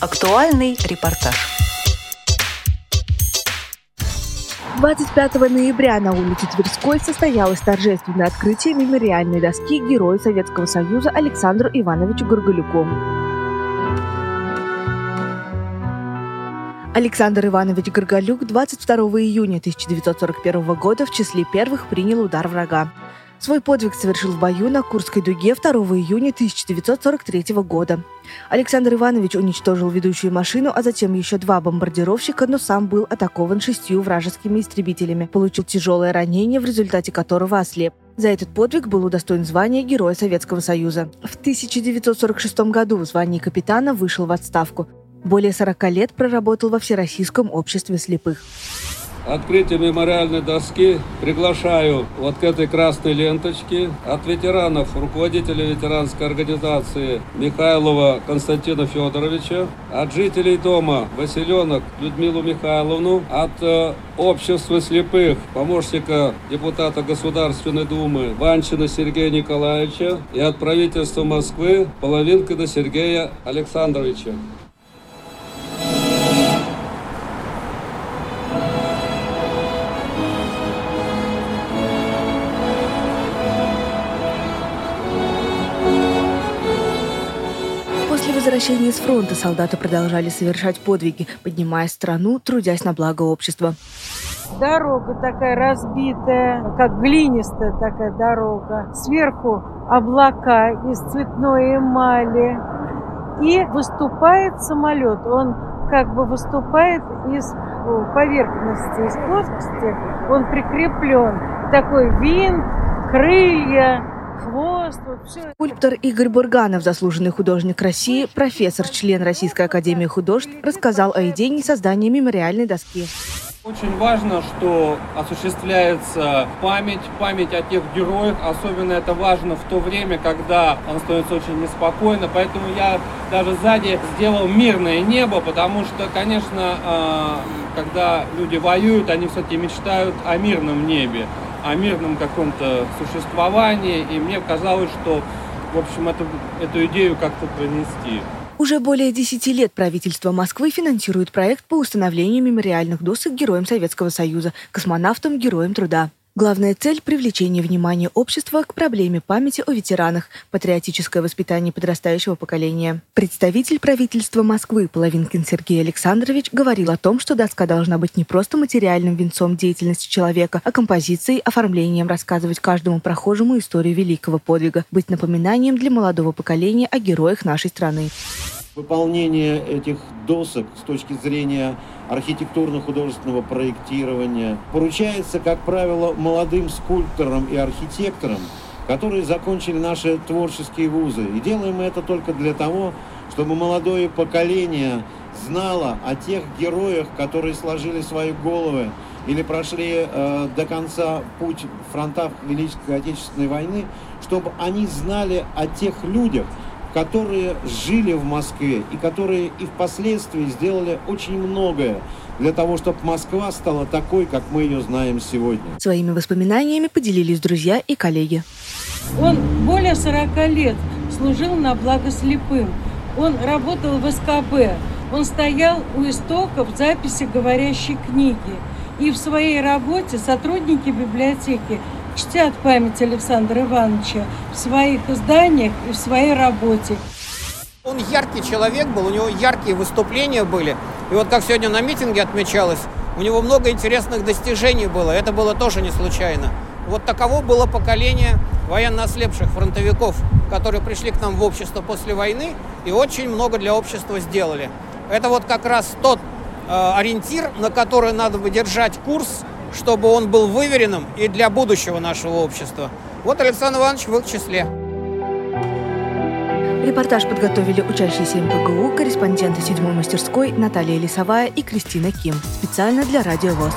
Актуальный репортаж. 25 ноября на улице Тверской состоялось торжественное открытие мемориальной доски Героя Советского Союза Александру Ивановичу Горголюку. Александр Иванович Горголюк 22 июня 1941 года в числе первых принял удар врага. Свой подвиг совершил в бою на Курской дуге 2 июня 1943 года. Александр Иванович уничтожил ведущую машину, а затем еще два бомбардировщика, но сам был атакован шестью вражескими истребителями, получил тяжелое ранение, в результате которого ослеп. За этот подвиг был удостоен звания Героя Советского Союза. В 1946 году в звании капитана вышел в отставку. Более 40 лет проработал во Всероссийском обществе слепых открытие мемориальной доски приглашаю вот к этой красной ленточке от ветеранов, руководителя ветеранской организации Михайлова Константина Федоровича, от жителей дома Василенок Людмилу Михайловну, от э, общества слепых, помощника депутата Государственной Думы Ванчина Сергея Николаевича и от правительства Москвы Половинкина Сергея Александровича. После возвращения с фронта солдаты продолжали совершать подвиги, поднимая страну, трудясь на благо общества. Дорога такая разбитая, как глинистая такая дорога. Сверху облака из цветной эмали. И выступает самолет. Он как бы выступает из поверхности, из плоскости. Он прикреплен. Такой винт, крылья, хвост, вот все. Скульптор Игорь Бурганов, заслуженный художник России, профессор, член Российской Академии Художеств, рассказал о идее создания мемориальной доски. Очень важно, что осуществляется память, память о тех героях. Особенно это важно в то время, когда он становится очень неспокойно. Поэтому я даже сзади сделал мирное небо, потому что, конечно, а, когда люди воюют, они все-таки мечтают о мирном небе о мирном каком-то существовании, и мне казалось, что, в общем, эту, эту идею как-то пронести. Уже более 10 лет правительство Москвы финансирует проект по установлению мемориальных досок героям Советского Союза, космонавтам, героям труда. Главная цель – привлечение внимания общества к проблеме памяти о ветеранах, патриотическое воспитание подрастающего поколения. Представитель правительства Москвы Половинкин Сергей Александрович говорил о том, что доска должна быть не просто материальным венцом деятельности человека, а композицией, оформлением рассказывать каждому прохожему историю великого подвига, быть напоминанием для молодого поколения о героях нашей страны. Выполнение этих досок с точки зрения архитектурно-художественного проектирования поручается, как правило, молодым скульпторам и архитекторам, которые закончили наши творческие вузы. И делаем мы это только для того, чтобы молодое поколение знало о тех героях, которые сложили свои головы или прошли э, до конца путь фронтов Великой Отечественной войны, чтобы они знали о тех людях, которые жили в Москве и которые и впоследствии сделали очень многое для того, чтобы Москва стала такой, как мы ее знаем сегодня. Своими воспоминаниями поделились друзья и коллеги. Он более 40 лет служил на благо слепым. Он работал в СКБ. Он стоял у истоков записи говорящей книги. И в своей работе сотрудники библиотеки чтят память Александра Ивановича в своих изданиях и в своей работе. Он яркий человек был, у него яркие выступления были. И вот как сегодня на митинге отмечалось, у него много интересных достижений было. Это было тоже не случайно. Вот таково было поколение военно ослепших фронтовиков, которые пришли к нам в общество после войны и очень много для общества сделали. Это вот как раз тот э, ориентир, на который надо бы держать курс чтобы он был выверенным и для будущего нашего общества. Вот Александр Иванович в их числе. Репортаж подготовили учащиеся МПГУ, корреспонденты седьмой мастерской Наталья Лисовая и Кристина Ким. Специально для Радио ВОЗ.